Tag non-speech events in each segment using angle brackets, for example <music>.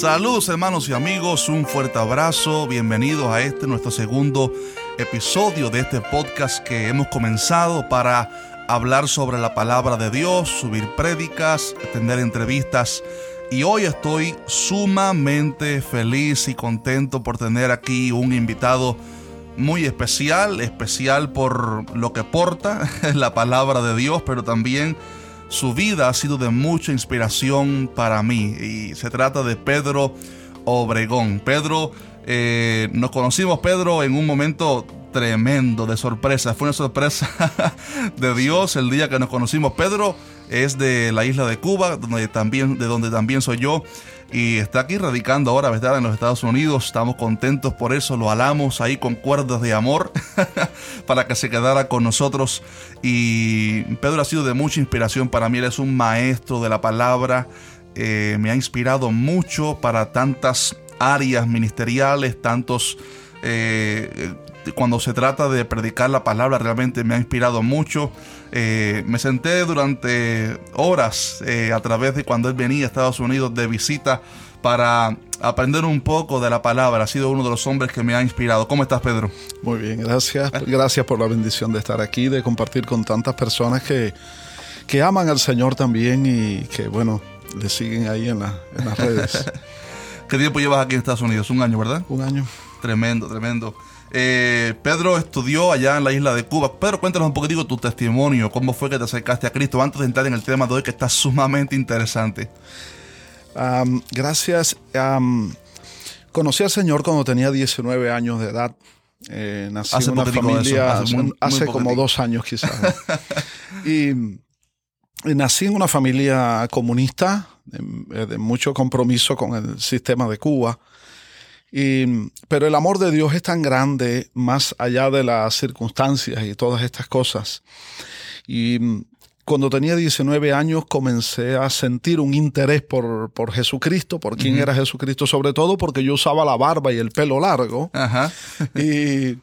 Saludos hermanos y amigos, un fuerte abrazo, bienvenidos a este nuestro segundo episodio de este podcast que hemos comenzado para hablar sobre la palabra de Dios, subir prédicas, tener entrevistas y hoy estoy sumamente feliz y contento por tener aquí un invitado muy especial, especial por lo que porta <laughs> la palabra de Dios, pero también su vida ha sido de mucha inspiración para mí y se trata de Pedro Obregón. Pedro, eh, nos conocimos Pedro en un momento tremendo de sorpresa. Fue una sorpresa <laughs> de Dios el día que nos conocimos. Pedro es de la isla de Cuba, donde también, de donde también soy yo y está aquí radicando ahora, ¿verdad? En los Estados Unidos. Estamos contentos por eso, lo alamos ahí con cuerdas de amor <laughs> para que se quedara con nosotros. Y Pedro ha sido de mucha inspiración para mí, él es un maestro de la palabra, eh, me ha inspirado mucho para tantas áreas ministeriales, tantos... Eh, cuando se trata de predicar la palabra realmente me ha inspirado mucho. Eh, me senté durante horas eh, a través de cuando él venía a Estados Unidos de visita para aprender un poco de la palabra. Ha sido uno de los hombres que me ha inspirado. ¿Cómo estás, Pedro? Muy bien, gracias. Gracias por la bendición de estar aquí, de compartir con tantas personas que, que aman al Señor también y que, bueno, le siguen ahí en, en las redes. <laughs> ¿Qué tiempo llevas aquí en Estados Unidos? Un año, ¿verdad? Un año. Tremendo, tremendo. Eh, Pedro estudió allá en la isla de Cuba. Pedro, cuéntanos un poquitico tu testimonio, cómo fue que te acercaste a Cristo antes de entrar en el tema de hoy que está sumamente interesante. gracias. conocí al Señor cuando tenía 19 años de edad. Eh, nací en una familia hace, como dos años quizás. <laughs> y, nací en una familia comunista de mucho compromiso con el sistema de Cuba pero el amor de Dios es tan grande más allá de las circunstancias y todas estas cosas. Y cuando tenía 19 años comencé a sentir un interés por, por Jesucristo, por quién era Jesucristo, sobre todo porque yo usaba la barba y el pelo largo. y,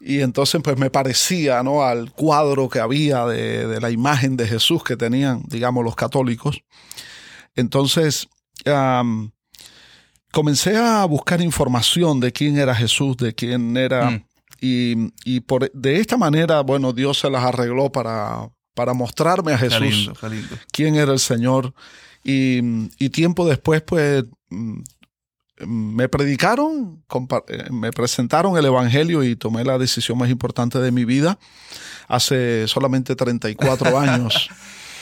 y, entonces pues me parecía ¿no? al cuadro que había de, de, la imagen de Jesús que tenían, digamos, los católicos. Entonces, comencé a buscar información de quién era Jesús, de quién era... Mm. Y, por, de esta manera, bueno, Dios se las arregló para, para mostrarme a Jesús, quién era el Señor. Y, tiempo después, pues, mm, me predicaron, eh, me presentaron el Evangelio y tomé la decisión más importante de mi vida hace solamente 34 años.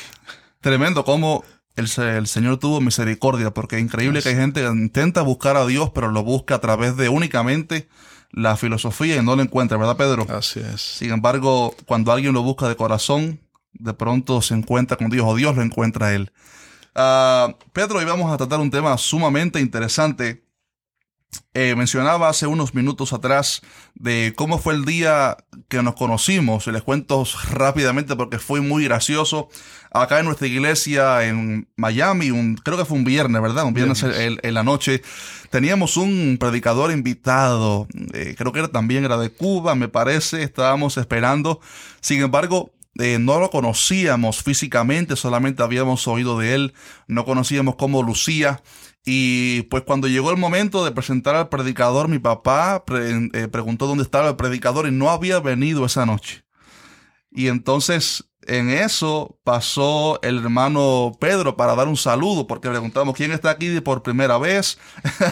<laughs> Tremendo, cómo el, Señor tuvo misericordia, porque es increíble que hay gente que intenta buscar a Dios, pero lo busca a través de únicamente la filosofía y no lo encuentra, ¿verdad, Pedro? Así es. Sin embargo, cuando alguien lo busca de corazón, de pronto se encuentra con Dios o Dios lo encuentra a él. Uh, Pedro, hoy vamos a tratar un tema sumamente interesante eh, mencionaba hace unos minutos atrás de cómo fue el día que nos conocimos. Les cuento rápidamente porque fue muy gracioso. Acá en nuestra iglesia en Miami, un, creo que fue un viernes, ¿verdad? Un viernes en, la noche. Teníamos un predicador invitado. Eh, creo que era, también era de Cuba, me parece. Estábamos esperando. Sin embargo, eh, no lo conocíamos físicamente, solamente habíamos oído de él, no conocíamos cómo lucía. Y pues cuando llegó el momento de presentar al predicador, mi papá eh, preguntó dónde estaba el predicador y no había venido esa noche. Y entonces en eso pasó el hermano Pedro para dar un saludo, porque preguntamos quién está aquí por primera vez.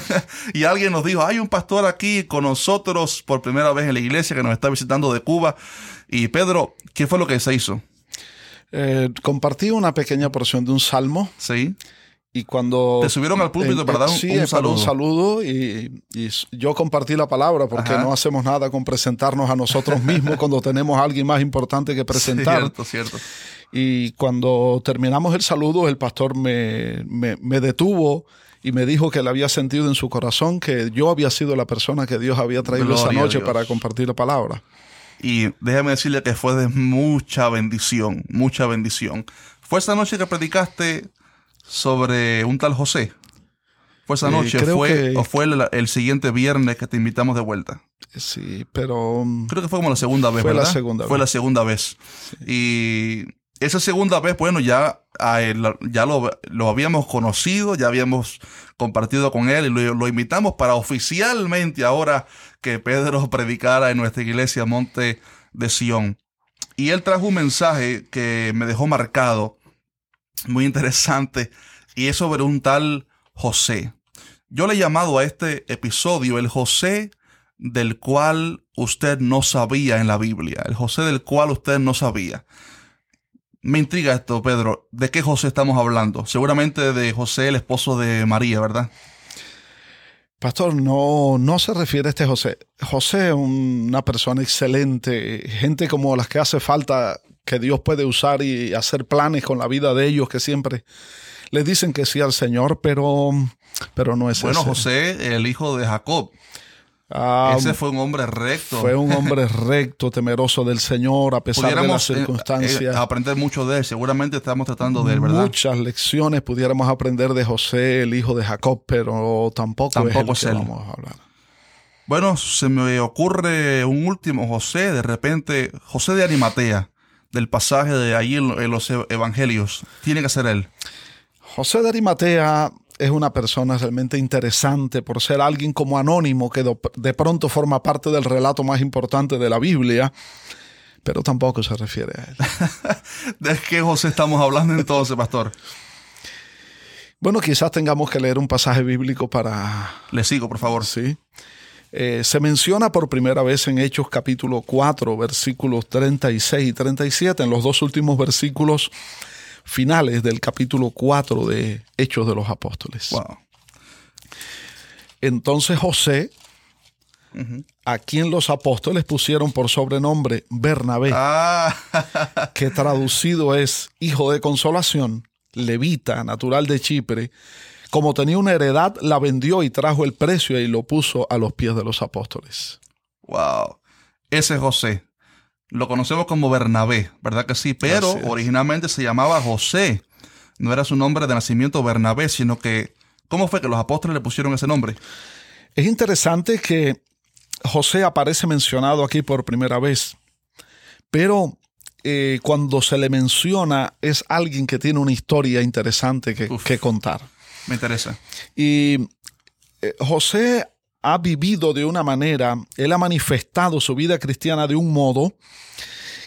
<laughs> y alguien nos dijo, hay un pastor aquí con nosotros por primera vez en la iglesia que nos está visitando de Cuba. Y Pedro, ¿qué fue lo que se hizo? Eh, compartí una pequeña porción de un salmo. Sí. Y cuando... Te subieron al púlpito para dar un, sí, saludo. un saludo y, yo compartí la palabra porque no hacemos nada con presentarnos a nosotros mismos cuando tenemos a alguien más importante que presentar. Cierto, cierto. Y cuando terminamos el saludo, el pastor me, me, detuvo y me dijo que le había sentido en su corazón que yo había sido la persona que Dios había traído esa noche para compartir la palabra. Y déjame decirle que fue de mucha bendición, mucha bendición. ¿Fue esa noche que predicaste sobre un tal José. ¿Fue esa noche fue, o fue el, siguiente viernes que te invitamos de vuelta? Sí, pero... Creo que fue como la segunda vez, fue La segunda fue la segunda vez. Y esa segunda vez, bueno, ya, ya lo, habíamos conocido, ya habíamos compartido con él y lo, invitamos para oficialmente ahora que Pedro <laughs> predicara en nuestra iglesia Monte de Sion. Y él trajo un mensaje que me dejó marcado, muy interesante, y es sobre un tal José. Yo le he llamado a este episodio el José del cual usted no sabía en la Biblia, el José del cual usted no sabía. Me intriga esto, Pedro. ¿De qué José estamos hablando? Seguramente de José, el esposo de María, ¿verdad? Pastor, no, no se refiere a este José. José es una persona excelente, gente como las que hace falta que Dios puede usar y hacer planes con la vida de ellos que siempre le dicen que sí al Señor, pero, pero no es Bueno, José, el hijo de Jacob. Ah, Ese fue un hombre recto. Fue un hombre <laughs> recto, temeroso del Señor, a pesar de las eh, circunstancias. Eh, aprender mucho de él. Seguramente estamos tratando de él, ¿verdad? Muchas lecciones pudiéramos aprender de José, el hijo de Jacob, pero tampoco, tampoco es, él vamos a hablar. Bueno, se me ocurre un último José, de repente, José de Arimatea, del pasaje de allí en los evangelios. Tiene que ser él. José de Arimatea es una persona realmente interesante por ser alguien como anónimo que de pronto forma parte del relato más importante de la Biblia, pero tampoco se refiere a él. <laughs> ¿De qué José estamos hablando entonces, pastor? Bueno, quizás tengamos que leer un pasaje bíblico para... Le sigo, por favor. Sí. Eh, se menciona por primera vez en Hechos capítulo 4, versículos 36 y 37. En los dos últimos versículos finales del capítulo 4 de Hechos de los Apóstoles. Entonces José, a quien los apóstoles pusieron por sobrenombre Bernabé, ah. que traducido es hijo de consolación, levita, natural de Chipre, como tenía una heredad, la vendió y trajo el precio y lo puso a los pies de los apóstoles. Wow. Ese José lo conocemos como Bernabé, ¿verdad que sí? Pero originalmente se llamaba José. No era su nombre de nacimiento Bernabé, sino que, ¿cómo fue que los apóstoles le pusieron ese nombre? Es interesante que José aparece mencionado aquí por primera vez, pero eh, cuando se le menciona es alguien que tiene una historia interesante que, contar. Me interesa. Y eh, José ha vivido de una manera, él ha manifestado su vida cristiana de un modo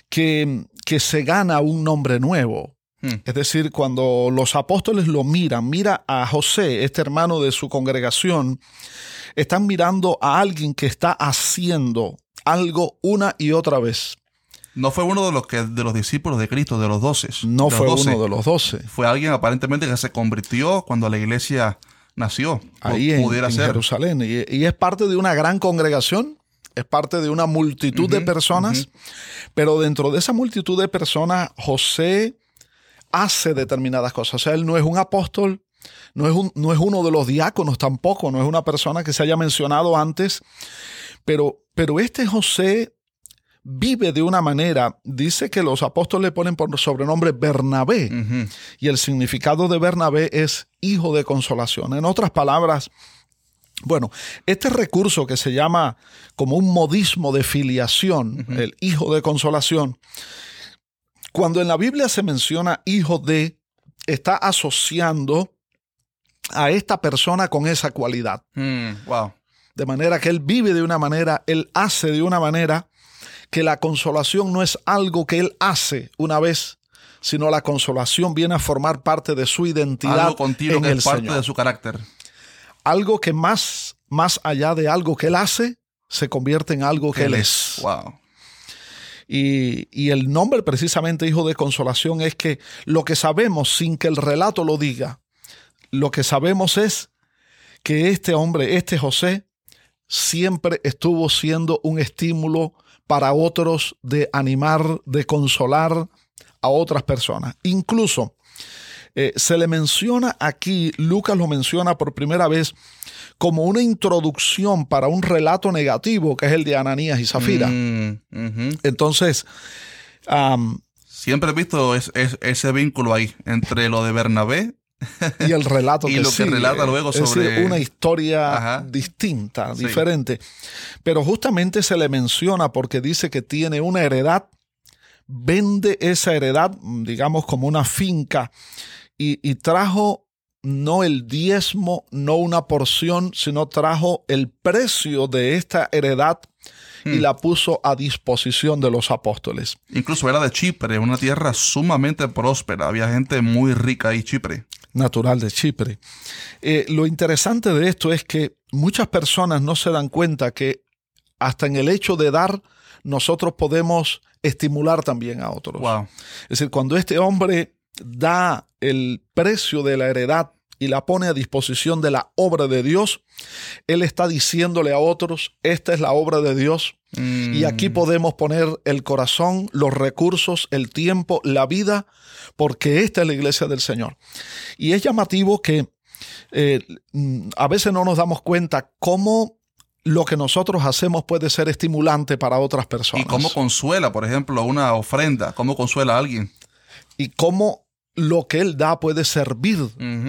que, que se gana un nombre nuevo. Hmm. Es decir, cuando los apóstoles lo miran, mira a José, este hermano de su congregación, están mirando a alguien que está haciendo algo una y otra vez. No fue uno de los, que, de los discípulos de Cristo, de los doce. No fue uno de los doce. Fue alguien aparentemente que se convirtió cuando la iglesia nació ahí en, Jerusalén. Y, es parte de una gran congregación, es parte de una multitud de personas, pero dentro de esa multitud de personas, José hace determinadas cosas. O sea, él no es un apóstol, no es, un, no es uno de los diáconos tampoco, no es una persona que se haya mencionado antes, pero, pero este José vive de una manera, dice que los apóstoles le ponen por sobrenombre Bernabé, y el significado de Bernabé es hijo de consolación. En otras palabras, bueno, este recurso que se llama como un modismo de filiación, el hijo de consolación, cuando en la Biblia se menciona hijo de, está asociando a esta persona con esa cualidad. Mm, wow. De manera que él vive de una manera, él hace de una manera que la consolación no es algo que él hace una vez, sino la consolación viene a formar parte de su identidad. Algo continuo que es parte de su carácter. Algo que más, más allá de algo que él hace, se convierte en algo que él es. Wow. Y, y, el nombre precisamente hijo de consolación es que lo que sabemos sin que el relato lo diga, lo que sabemos es que este hombre, este José, siempre estuvo siendo un estímulo para otros de animar, de consolar a otras personas. Incluso eh, se le menciona aquí, Lucas lo menciona por primera vez como una introducción para un relato negativo que es el de Ananías y Zafira. Mm, Entonces, siempre he visto ese vínculo ahí entre lo de Bernabé <laughs> y el relato y lo que relata luego sobre una historia distinta, diferente. Pero justamente se le menciona porque dice que tiene una heredad, vende esa heredad, digamos, como una finca, y, trajo no el diezmo, no una porción, sino trajo el precio de esta heredad y hmm. la puso a disposición de los apóstoles. Incluso era de Chipre, una tierra sumamente próspera. Había gente muy rica ahí, Chipre. Natural de Chipre. Eh, lo interesante de esto es que muchas personas no se dan cuenta que hasta en el hecho de dar, nosotros podemos estimular también a otros. Es decir, cuando este hombre da el precio de la heredad y la pone a disposición de la obra de Dios, Él está diciéndole a otros, esta es la obra de Dios. Y aquí mm. podemos poner el corazón, los recursos, el tiempo, la vida, porque esta es la iglesia del Señor. Y es llamativo que eh, a veces no nos damos cuenta cómo lo que nosotros hacemos puede ser estimulante para otras personas. Y cómo consuela, por ejemplo, una ofrenda, cómo consuela a alguien. Y cómo lo que Él da puede servir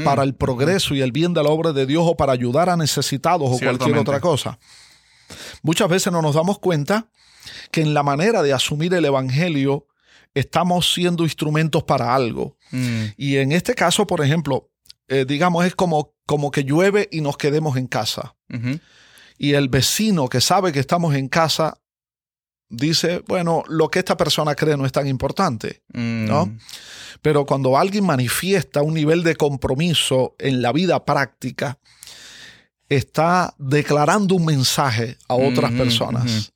para el progreso y el bien de la obra de Dios o para ayudar a necesitados o cualquier otra cosa. Muchas veces no nos damos cuenta que en la manera de asumir el Evangelio estamos siendo instrumentos para algo. Mm. Y en este caso, por ejemplo, eh, digamos, es como, como que llueve y nos quedemos en casa y el vecino que sabe que estamos en casa dice, bueno, lo que esta persona cree no es tan importante, ¿no? Mm. Pero cuando alguien manifiesta un nivel de compromiso en la vida práctica, está declarando un mensaje a otras personas.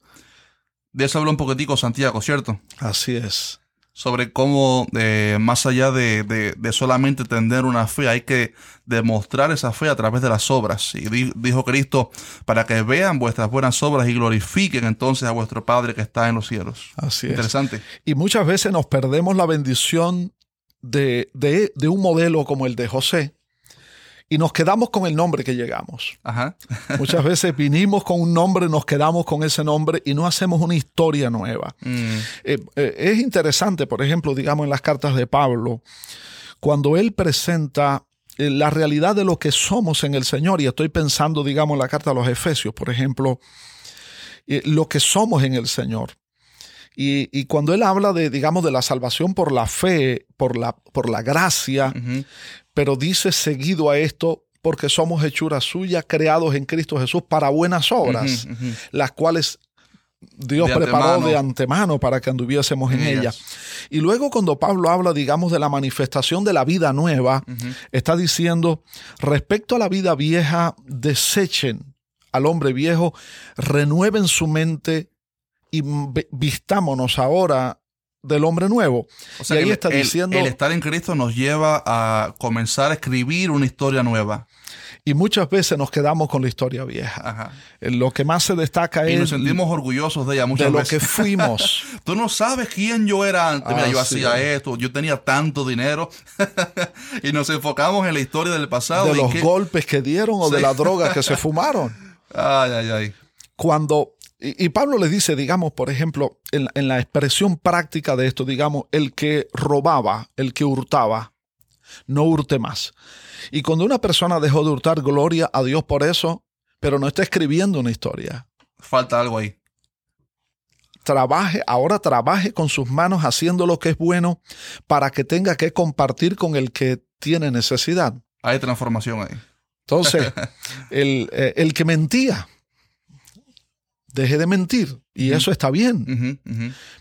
De eso habló un poquitico Santiago, ¿cierto? Así es sobre cómo eh, más allá de, solamente tener una fe, hay que demostrar esa fe a través de las obras. Y dijo Cristo, para que vean vuestras buenas obras y glorifiquen entonces a vuestro Padre que está en los cielos. Así Interesante. Y muchas veces nos perdemos la bendición de, de un modelo como el de José, y nos quedamos con el nombre que llegamos. Muchas <laughs> veces vinimos con un nombre, nos quedamos con ese nombre y no hacemos una historia nueva. Mm. Eh, eh, es interesante, por ejemplo, digamos en las cartas de Pablo, cuando él presenta eh, la realidad de lo que somos en el Señor, y estoy pensando, digamos, en la carta a los Efesios, por ejemplo, lo que somos en el Señor. Y, cuando él habla de, digamos, de la salvación por la fe, por la, por la gracia, pero dice seguido a esto, porque somos hechuras suyas, creados en Cristo Jesús para buenas obras, las cuales Dios preparó de antemano. para que anduviésemos en, ellas. Y luego cuando Pablo habla, digamos, de la manifestación de la vida nueva, está diciendo, respecto a la vida vieja, desechen al hombre viejo, renueven su mente y vistámonos ahora del hombre nuevo. O sea, y ahí está diciendo. El estar en Cristo nos lleva a comenzar a escribir una historia nueva. Y muchas veces nos quedamos con la historia vieja. Lo que más se destaca es. Y nos sentimos orgullosos de ella muchas de lo que fuimos. <laughs> Tú no sabes quién yo era antes. Mira, yo hacía esto, yo tenía tanto dinero. <laughs> y nos enfocamos en la historia del pasado. De los golpes que dieron o de la droga que se <laughs> fumaron. Ay, ay, ay. Cuando y, Pablo le dice, digamos, por ejemplo, en, la expresión práctica de esto, digamos, el que robaba, el que hurtaba, no hurte más. Y cuando una persona dejó de hurtar, gloria a Dios por eso, pero no está escribiendo una historia. Falta algo ahí. Trabaje, ahora trabaje con sus manos haciendo lo que es bueno para que tenga que compartir con el que tiene necesidad. Hay transformación ahí. Entonces, <laughs> el, eh, el que mentía, deje de mentir. Y eso está bien.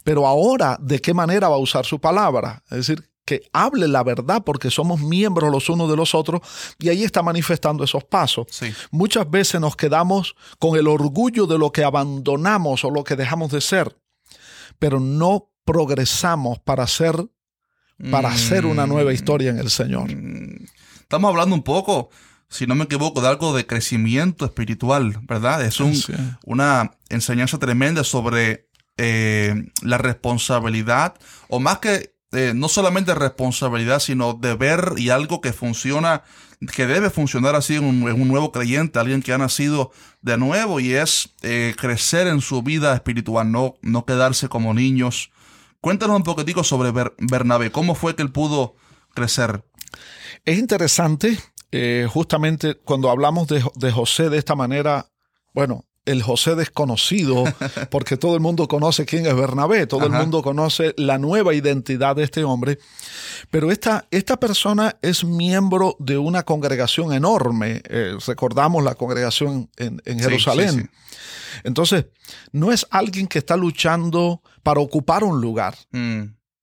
Pero ahora, ¿de qué manera va a usar su palabra? Es decir, que hable la verdad porque somos miembros los unos de los otros y ahí está manifestando esos pasos. Muchas veces nos quedamos con el orgullo de lo que abandonamos o lo que dejamos de ser, pero no progresamos para ser para hacer una nueva mm. historia en el Señor. Estamos hablando un poco si no me equivoco, de algo de crecimiento espiritual, ¿verdad? Es una enseñanza tremenda sobre eh, la responsabilidad, o más que eh, no solamente responsabilidad, sino deber y algo que funciona, que debe funcionar así en un, nuevo creyente, alguien que ha nacido de nuevo, y es eh, crecer en su vida espiritual, no, no quedarse como niños. Cuéntanos un poquitico sobre Bernabé, ¿cómo fue que él pudo crecer? Es interesante eh, justamente cuando hablamos de, José de esta manera, bueno, el José desconocido, <laughs> porque todo el mundo conoce quién es Bernabé, todo el mundo conoce la nueva identidad de este hombre, pero esta, esta persona es miembro de una congregación enorme, eh, recordamos la congregación en, Jerusalén. Entonces, no es alguien que está luchando para ocupar un lugar, mm.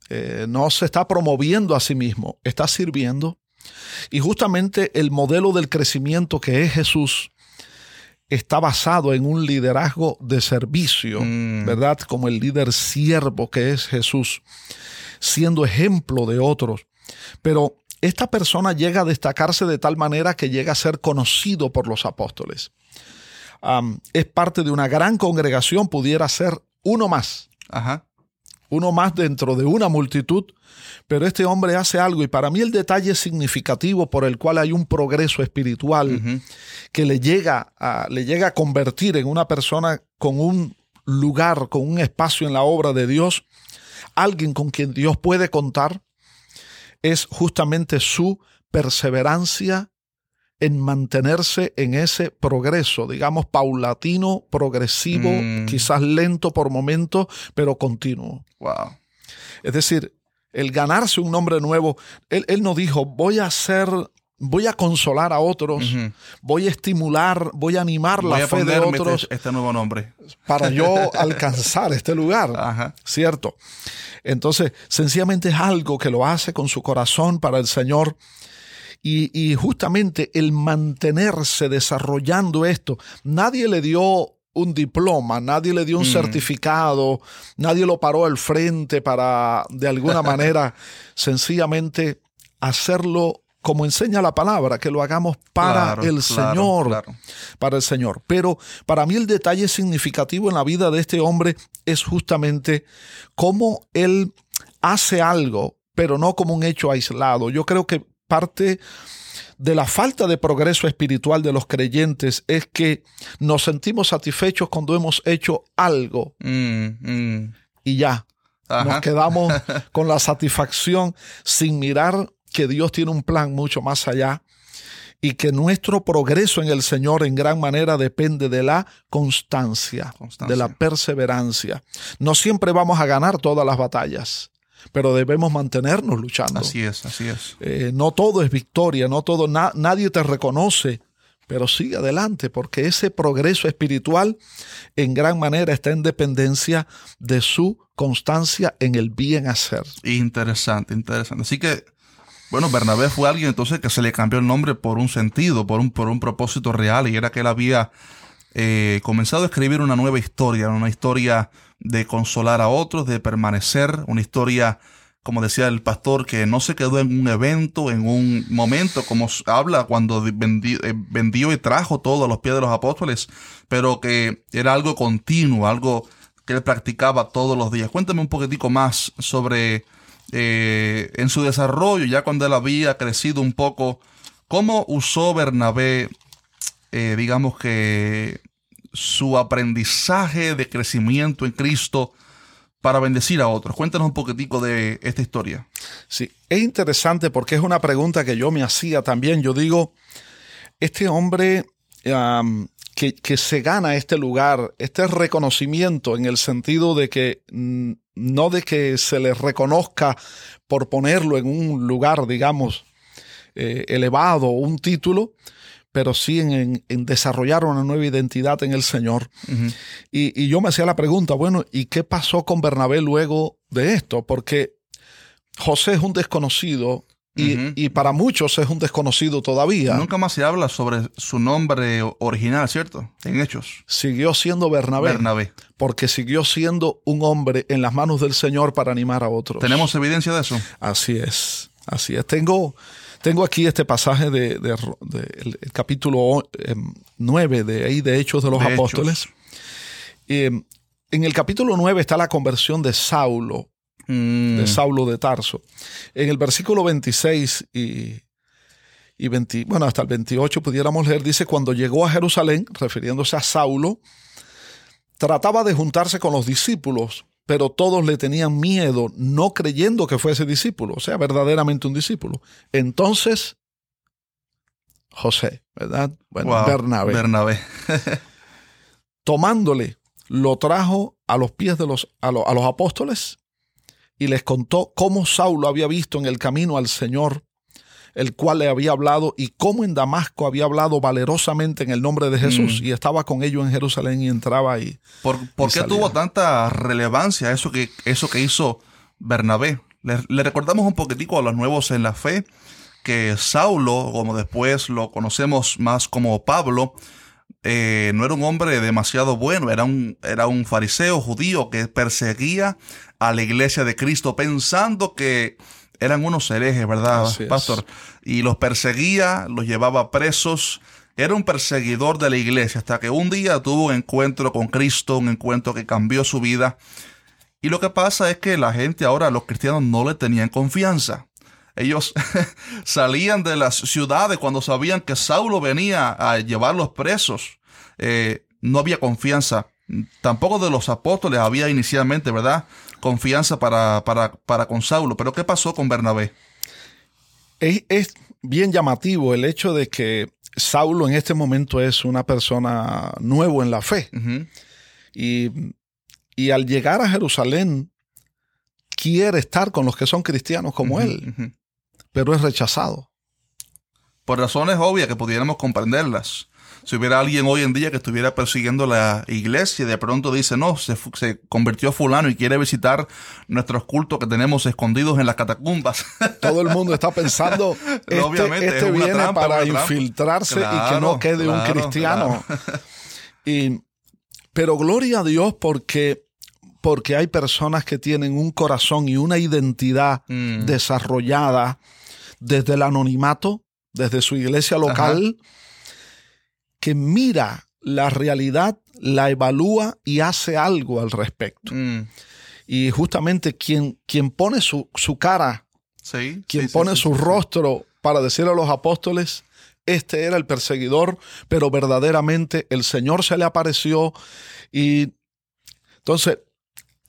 eh, no se está promoviendo a sí mismo, está sirviendo. Y justamente el modelo del crecimiento que es Jesús, está basado en un liderazgo de servicio, mm. ¿verdad? Como el líder siervo que es Jesús, siendo ejemplo de otros. Pero esta persona llega a destacarse de tal manera que llega a ser conocido por los apóstoles. es parte de una gran congregación, pudiera ser uno más. Ajá. Uno más dentro de una multitud pero este hombre hace algo y para mí el detalle significativo por el cual hay un progreso espiritual que le llega, a, le llega a convertir en una persona con un lugar, con un espacio en la obra de Dios, alguien con quien Dios puede contar, es justamente su perseverancia en mantenerse en ese progreso, digamos, paulatino, progresivo, mm. quizás lento por momentos, pero continuo. Wow. Es decir, el ganarse un nombre nuevo. Él, no dijo, voy a hacer, voy a consolar a otros, voy a estimular, voy a animar la fe de este otros. Este, nuevo nombre. Para yo <laughs> alcanzar este lugar. ¿Cierto? Entonces, sencillamente es algo que lo hace con su corazón para el Señor. Y, y justamente el mantenerse desarrollando esto, nadie le dio un diploma, nadie le dio un mm. certificado, nadie lo paró al frente para de alguna <laughs> manera sencillamente hacerlo como enseña la palabra, que lo hagamos para el Señor, para el Señor. Pero para mí el detalle significativo en la vida de este hombre es justamente cómo él hace algo, pero no como un hecho aislado. Yo creo que parte de la falta de progreso espiritual de los creyentes es que nos sentimos satisfechos cuando hemos hecho algo mm, mm. y ya. Nos quedamos <laughs> con la satisfacción sin mirar que Dios tiene un plan mucho más allá y que nuestro progreso en el Señor en gran manera depende de la constancia, de la perseverancia. No siempre vamos a ganar todas las batallas, pero debemos mantenernos luchando. Así es, así es. Eh, no todo es victoria, no todo, nadie te reconoce, pero sigue adelante, porque ese progreso espiritual en gran manera está en dependencia de su constancia en el bien hacer. Interesante, interesante. Así que, bueno, Bernabé fue alguien entonces que se le cambió el nombre por un sentido, por un, por un propósito real, y era que él había eh, comenzado a escribir una nueva historia, una historia de consolar a otros, de permanecer, una historia, como decía el pastor, que no se quedó en un evento, en un momento, como habla cuando eh, vendió, y trajo todo los pies de los apóstoles, pero que era algo continuo, algo que él practicaba todos los días. Cuéntame un poquitico más sobre eh, en su desarrollo, ya cuando él había crecido un poco, cómo usó Bernabé, eh, digamos que su aprendizaje de crecimiento en Cristo para bendecir a otros. Cuéntanos un poquitico de esta historia. Sí, es interesante porque es una pregunta que yo me hacía también. Yo digo, este hombre que, que, se gana este lugar, este reconocimiento en el sentido de que mm, no de que se le reconozca por ponerlo en un lugar, digamos, eh, elevado, un título, pero sí en, desarrollar una nueva identidad en el Señor. y, yo me hacía la pregunta, bueno, ¿y qué pasó con Bernabé luego de esto? Porque José es un desconocido y, para muchos es un desconocido todavía. Nunca más se habla sobre su nombre original, ¿cierto? En hechos. Siguió siendo Bernabé. Bernabé. Porque siguió siendo un hombre en las manos del Señor para animar a otros. ¿Tenemos evidencia de eso? Así es. Así es. Tengo tengo aquí este pasaje del de, el, capítulo 9 em, de, ahí de Hechos de los Apóstoles. Em, en el capítulo 9 está la conversión de Saulo, mm. de Saulo de Tarso. En el versículo 26 y, y 20, bueno, hasta el 28 pudiéramos leer, dice, cuando llegó a Jerusalén, refiriéndose a Saulo, trataba de juntarse con los discípulos, pero todos le tenían miedo, no creyendo que fuese discípulo, o sea, verdaderamente un discípulo. Entonces, José, ¿verdad? Bueno, Bernabé. Bernabé. <laughs> tomándole, lo trajo a los pies de los, a, a los apóstoles y les contó cómo Saulo había visto en el camino al Señor el cual le había hablado y cómo en Damasco había hablado valerosamente en el nombre de Jesús mm. y estaba con ellos en Jerusalén y entraba ahí. ¿Por, qué tuvo tanta relevancia eso que, eso que hizo Bernabé? Le, recordamos un poquitico a los nuevos en la fe que Saulo, como después lo conocemos más como Pablo, eh, no era un hombre demasiado bueno, era un, era un fariseo judío que perseguía a la iglesia de Cristo pensando que eran unos herejes, ¿verdad, pastor? Y los perseguía, los llevaba presos. Era un perseguidor de la iglesia hasta que un día tuvo un encuentro con Cristo, un encuentro que cambió su vida. Y lo que pasa es que la gente ahora, los cristianos, no le tenían confianza. Ellos <laughs> salían de las ciudades cuando sabían que Saulo venía a llevarlos presos. Eh, no había confianza. Tampoco de los apóstoles había inicialmente, ¿verdad? Confianza para, para, para con Saulo. Pero ¿qué pasó con Bernabé? Es, bien llamativo el hecho de que Saulo en este momento es una persona nuevo en la fe. y, y, al llegar a Jerusalén, quiere estar con los que son cristianos como él, pero es rechazado. Por razones obvias que pudiéramos comprenderlas si hubiera alguien hoy en día que estuviera persiguiendo la iglesia y de pronto dice, no, se, se convirtió fulano y quiere visitar nuestros cultos que tenemos escondidos en las catacumbas. <laughs> Todo el mundo está pensando, <laughs> este, Obviamente, este viene para infiltrarse y que no quede un cristiano. <laughs> Y, pero gloria a Dios porque porque hay personas que tienen un corazón y una identidad mm. desarrollada desde el anonimato, desde su iglesia local, que mira la realidad, la evalúa y hace algo al respecto. Mm. Y justamente quien, quien pone su, cara, quien pone su rostro para decir a los apóstoles, este era el perseguidor, pero verdaderamente el Señor se le apareció y entonces...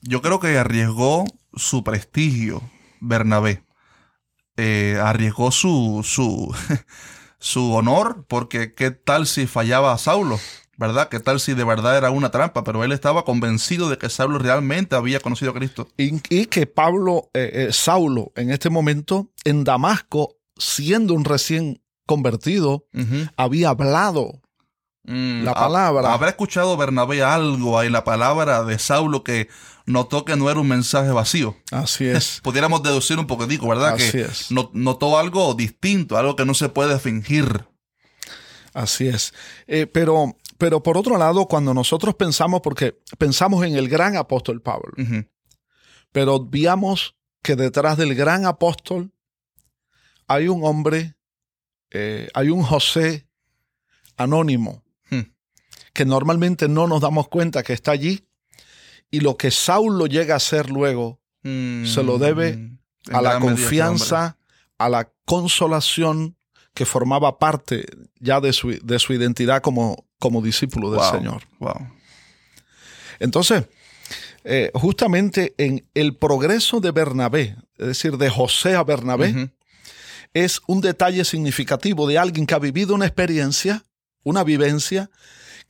Yo creo que arriesgó su prestigio, Bernabé. Eh, arriesgó su, su, <laughs> su honor, porque qué tal si fallaba a Saulo, ¿verdad? ¿Qué tal si de verdad era una trampa? Pero él estaba convencido de que Saulo realmente había conocido a Cristo. Y, que Pablo, eh, eh, Saulo, en este momento, en Damasco, siendo un recién convertido, había hablado mm, la palabra. Habrá escuchado Bernabé algo en la palabra de Saulo que notó que no era un mensaje vacío. Así <laughs> es. Pudiéramos deducir un poquitico, ¿verdad? Así que es. notó algo distinto, algo que no se puede fingir. Así es. Eh, pero, pero por otro lado, cuando nosotros pensamos, porque pensamos en el gran apóstol Pablo, pero obviamos que detrás del gran apóstol hay un hombre, eh, hay un José anónimo, hmm. que normalmente no nos damos cuenta que está allí, y lo que Saulo llega a hacer luego se lo debe mm, a la confianza, a la consolación que formaba parte ya de su, de su identidad como, como discípulo del Señor. Entonces, eh, justamente en el progreso de Bernabé, es decir, de José a Bernabé, es un detalle significativo de alguien que ha vivido una experiencia, una vivencia,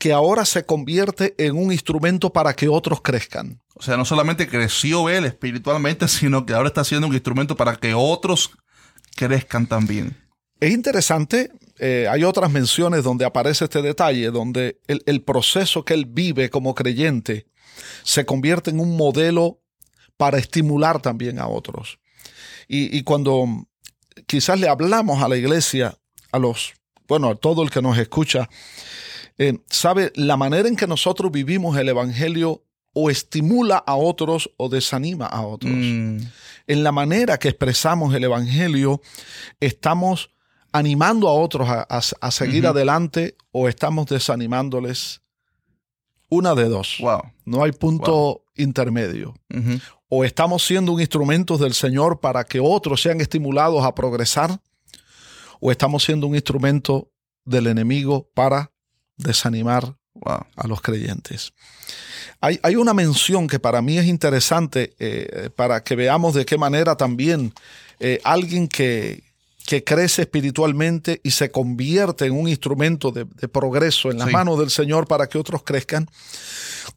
que ahora se convierte en un instrumento para que otros crezcan. O sea, no solamente creció él espiritualmente, sino que ahora está siendo un instrumento para que otros crezcan también. Es interesante, eh, hay otras menciones donde aparece este detalle, donde el, proceso que él vive como creyente se convierte en un modelo para estimular también a otros. Y, y cuando quizás le hablamos a la iglesia, a los, bueno, a todo el que nos escucha, eh, sabe, la manera en que nosotros vivimos el Evangelio o estimula a otros o desanima a otros. Mm. En la manera que expresamos el Evangelio, estamos animando a otros a, seguir adelante o estamos desanimándoles. Una de dos. No hay punto intermedio. O estamos siendo un instrumento del Señor para que otros sean estimulados a progresar, o estamos siendo un instrumento del enemigo para desanimar a los creyentes. Hay, hay, una mención que para mí es interesante eh, para que veamos de qué manera también eh, alguien que, que crece espiritualmente y se convierte en un instrumento de, progreso en las manos del Señor para que otros crezcan.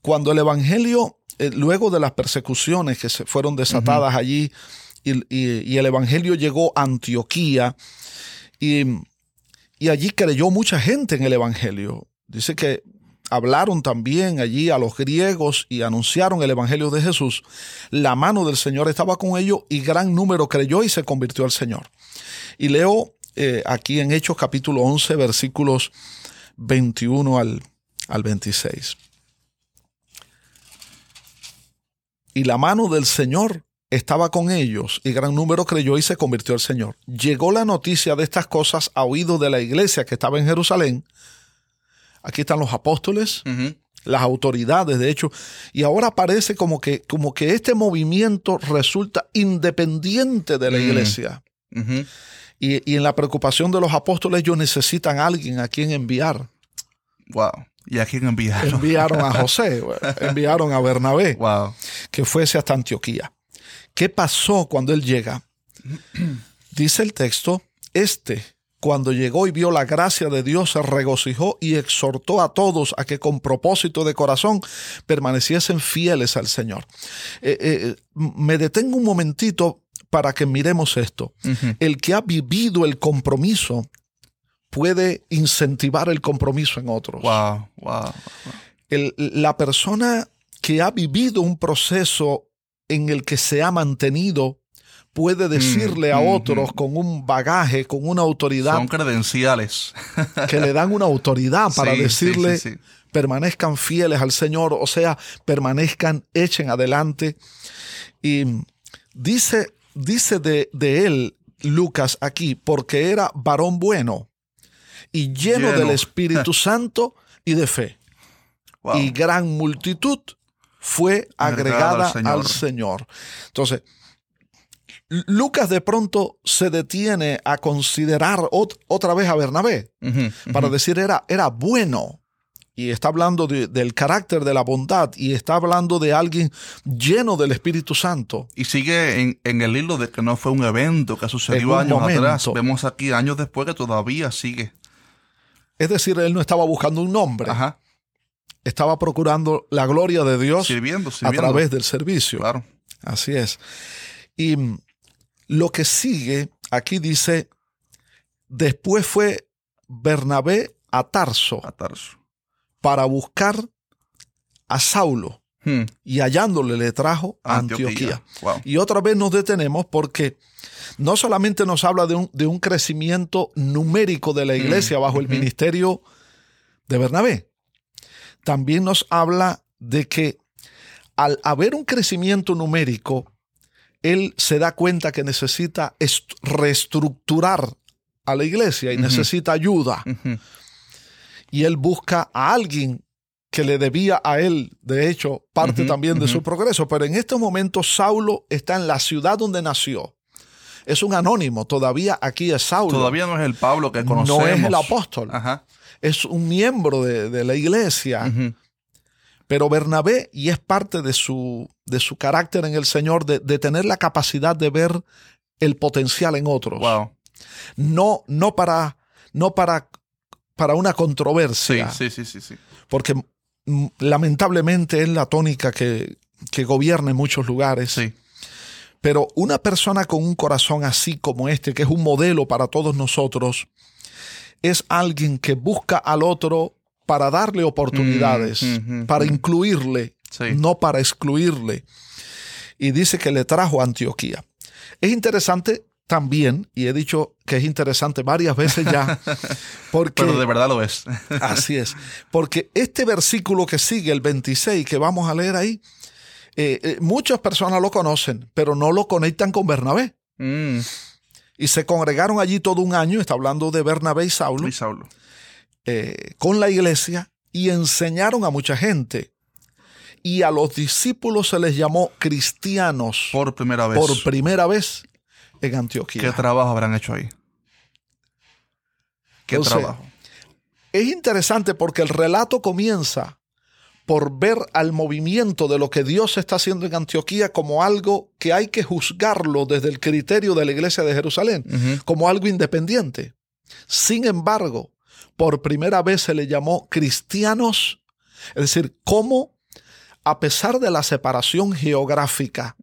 Cuando el Evangelio, eh, luego de las persecuciones que se fueron desatadas allí, y, el Evangelio llegó a Antioquía, y, y allí creyó mucha gente en el Evangelio. Dice que hablaron también allí a los griegos y anunciaron el Evangelio de Jesús. La mano del Señor estaba con ellos y gran número creyó y se convirtió al Señor. Y leo eh, aquí en Hechos capítulo 11 versículos 21 al, al 26. Y la mano del Señor estaba con ellos y gran número creyó y se convirtió al Señor. Llegó la noticia de estas cosas a oído de la iglesia que estaba en Jerusalén. Aquí están los apóstoles, las autoridades, de hecho, y ahora parece como que, como que este movimiento resulta independiente de la mm. iglesia. y, en la preocupación de los apóstoles, ellos necesitan a alguien a quien enviar. Wow. ¿Y a quién enviaron? Enviaron a <laughs> José, enviaron a Bernabé, wow. que fuese hasta Antioquía. ¿Qué pasó cuando él llega? <clears throat> Dice el texto, este, cuando llegó y vio la gracia de Dios, se regocijó y exhortó a todos a que con propósito de corazón permaneciesen fieles al Señor. Eh, eh, me detengo un momentito para que miremos esto. El que ha vivido el compromiso puede incentivar el compromiso en otros. Wow, wow, la persona que ha vivido un proceso en el que se ha mantenido puede decirle a mm, otros mm. con un bagaje, con una autoridad. Son credenciales. <laughs> que le dan una autoridad para decirle, permanezcan fieles al Señor, o sea, permanezcan, echen adelante. Y dice, dice de, de él, Lucas, aquí, porque era varón bueno y lleno, del Espíritu <laughs> Santo y de fe. Y gran multitud fue agregada al Señor. Entonces, Lucas de pronto se detiene a considerar otra vez a Bernabé para decir era, era bueno. Y está hablando del carácter de la bondad y está hablando de alguien lleno del Espíritu Santo. Y sigue en, el hilo de que no fue un evento que sucedió años atrás. Vemos aquí años después que todavía sigue. Es decir, él no estaba buscando un nombre. Ajá estaba procurando la gloria de Dios a través del servicio. Claro. Así es. Y lo que sigue, aquí dice, después fue Bernabé a Tarso, a Tarso. para buscar a Saulo. Hmm. Y hallándole le trajo a Antioquía. Y otra vez nos detenemos porque no solamente nos habla de un, de un crecimiento numérico de la hmm. iglesia bajo el ministerio de Bernabé, también nos habla de que al haber un crecimiento numérico, él se da cuenta que necesita reestructurar a la iglesia y necesita ayuda. Y él busca a alguien que le debía a él, de hecho, parte también de su progreso. Pero en este momento Saulo está en la ciudad donde nació. Es un anónimo, todavía aquí es Saulo. Todavía no es el Pablo que conocemos. No es el apóstol. Ajá es un miembro de, la iglesia. Pero Bernabé, y es parte de su, de su carácter en el Señor, de, tener la capacidad de ver el potencial en otros. No, no para, no para, para una controversia. Sí, sí, sí, sí, Porque mm, lamentablemente es la tónica que, que gobierna en muchos lugares. Sí. Pero una persona con un corazón así como este, que es un modelo para todos nosotros, es alguien que busca al otro para darle oportunidades, mm, para incluirle, no para excluirle. Y dice que le trajo a Antioquía. Es interesante también, y he dicho que es interesante varias veces ya, <laughs> porque... Pero de verdad lo es. <laughs> así es, porque este versículo que sigue, el 26, que vamos a leer ahí, eh, eh, muchas personas lo conocen, pero no lo conectan con Bernabé. Mm. Y se congregaron allí todo un año, está hablando de Bernabé y Saulo, eh, con la iglesia y enseñaron a mucha gente. Y a los discípulos se les llamó cristianos. Por primera vez. Por primera vez en Antioquía. ¿Qué trabajo habrán hecho ahí? ¿Qué trabajo? Es interesante porque el relato comienza por ver al movimiento de lo que Dios está haciendo en Antioquía como algo que hay que juzgarlo desde el criterio de la iglesia de Jerusalén, como algo independiente. Sin embargo, por primera vez se le llamó cristianos, es decir, cómo a pesar de la separación geográfica,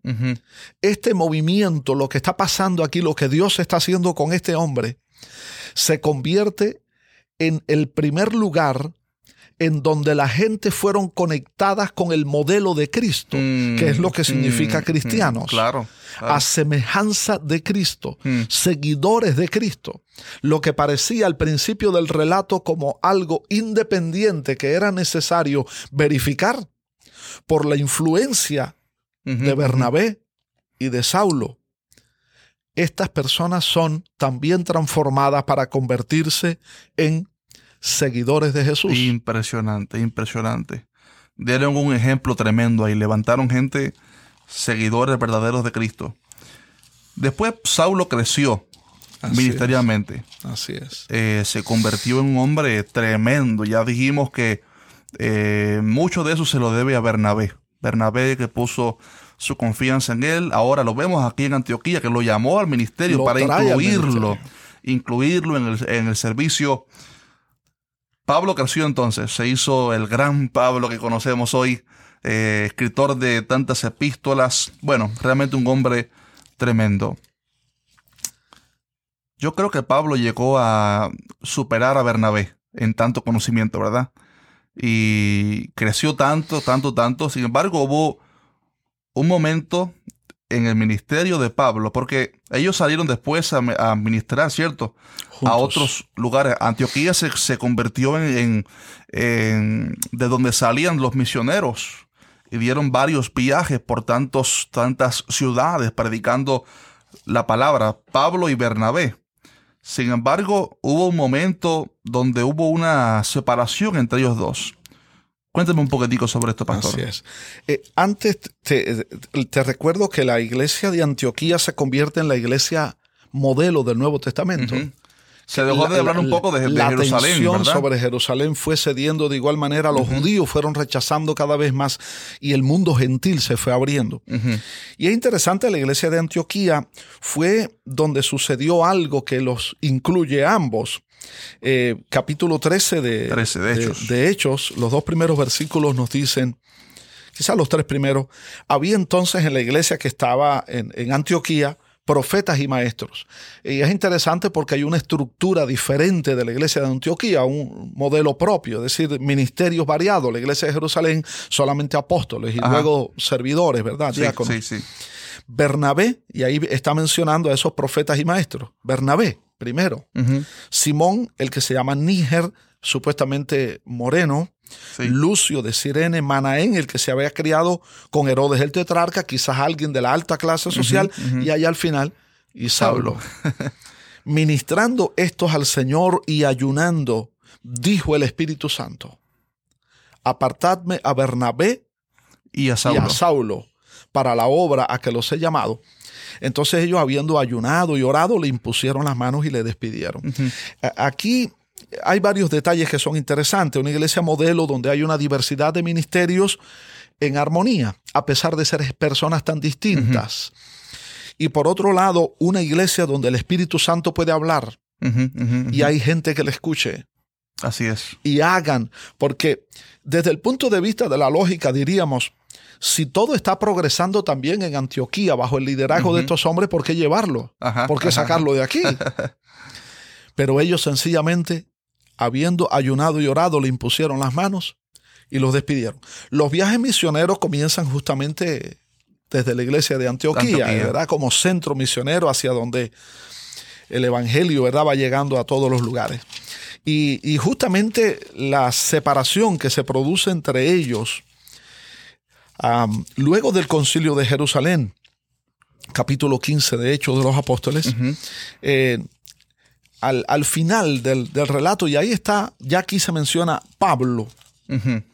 este movimiento, lo que está pasando aquí, lo que Dios está haciendo con este hombre, se convierte en el primer lugar en donde la gente fueron conectadas con el modelo de Cristo, mm, que es lo que significa mm, cristianos. Mm, claro, A semejanza de Cristo, seguidores de Cristo. Lo que parecía al principio del relato como algo independiente que era necesario verificar por la influencia de Bernabé y de Saulo. Estas personas son también transformadas para convertirse en seguidores de Jesús. Impresionante, impresionante. Dieron un ejemplo tremendo ahí. Levantaron gente, seguidores verdaderos de Cristo. Después Saulo creció ministerialmente. Así es. Eh, se convirtió en un hombre tremendo. Ya dijimos que eh, mucho de eso se lo debe a Bernabé. Bernabé que puso su confianza en él. Ahora lo vemos aquí en Antioquía, que lo llamó al ministerio para incluirlo, incluirlo en el, en el servicio Pablo creció entonces, se hizo el gran Pablo que conocemos hoy, eh, escritor de tantas epístolas, bueno, realmente un hombre tremendo. Yo creo que Pablo llegó a superar a Bernabé en tanto conocimiento, ¿verdad? Y creció tanto, tanto, tanto. Sin embargo, hubo un momento en el ministerio de Pablo, porque ellos salieron después a, ministrar, ¿cierto? A otros lugares. Antioquía se, se convirtió en, de donde salían los misioneros y dieron varios viajes por tantos, tantas ciudades predicando la palabra, Pablo y Bernabé. Sin embargo, hubo un momento donde hubo una separación entre ellos dos. Cuéntame un poquitico sobre esto, pastor. Así es. Eh, antes te, recuerdo que la iglesia de Antioquía se convierte en la iglesia modelo del Nuevo Testamento. Se dejó de hablar un poco de, la Jerusalén. La sobre Jerusalén fue cediendo de igual manera. Los judíos fueron rechazando cada vez más y el mundo gentil se fue abriendo. Y es interesante, la iglesia de Antioquía fue donde sucedió algo que los incluye ambos. Eh, capítulo 13 de, de, Hechos. los dos primeros versículos nos dicen, quizás los tres primeros, había entonces en la iglesia que estaba en, en Antioquía, profetas y maestros. Y es interesante porque hay una estructura diferente de la iglesia de Antioquía, un modelo propio, es decir, ministerios variados. La iglesia de Jerusalén solamente apóstoles y luego servidores, ¿verdad? Sí, sí, sí. Bernabé, y ahí está mencionando a esos profetas y maestros. Bernabé, primero. Simón, el que se llama Níger, supuestamente moreno. Lucio de Sirene, Manaén, el que se había criado con Herodes el tetrarca, quizás alguien de la alta clase social, y allá al final, y Saulo. <laughs> Ministrando estos al Señor y ayunando, dijo el Espíritu Santo, apartadme a Bernabé y a Saulo, y a Saulo para la obra a que los he llamado. Entonces ellos, habiendo ayunado y orado, le impusieron las manos y le despidieron. Aquí hay varios detalles que son interesantes. Una iglesia modelo donde hay una diversidad de ministerios en armonía, a pesar de ser personas tan distintas. Y por otro lado, una iglesia donde el Espíritu Santo puede hablar y hay gente que le escuche. Así es. Y hagan, porque desde el punto de vista de la lógica diríamos, si todo está progresando también en Antioquía bajo el liderazgo de estos hombres, ¿por qué llevarlo? ¿Por qué sacarlo de aquí? <laughs> Pero ellos sencillamente, habiendo ayunado y orado, le impusieron las manos y los despidieron. Los viajes misioneros comienzan justamente desde la iglesia de Antioquía, ¿verdad? Como centro misionero hacia donde el evangelio ¿verdad? va llegando a todos los lugares. Y, y justamente la separación que se produce entre ellos luego del concilio de Jerusalén, capítulo 15 de Hechos de los Apóstoles, eh, al, final del, relato, y ahí está, ya aquí se menciona Pablo.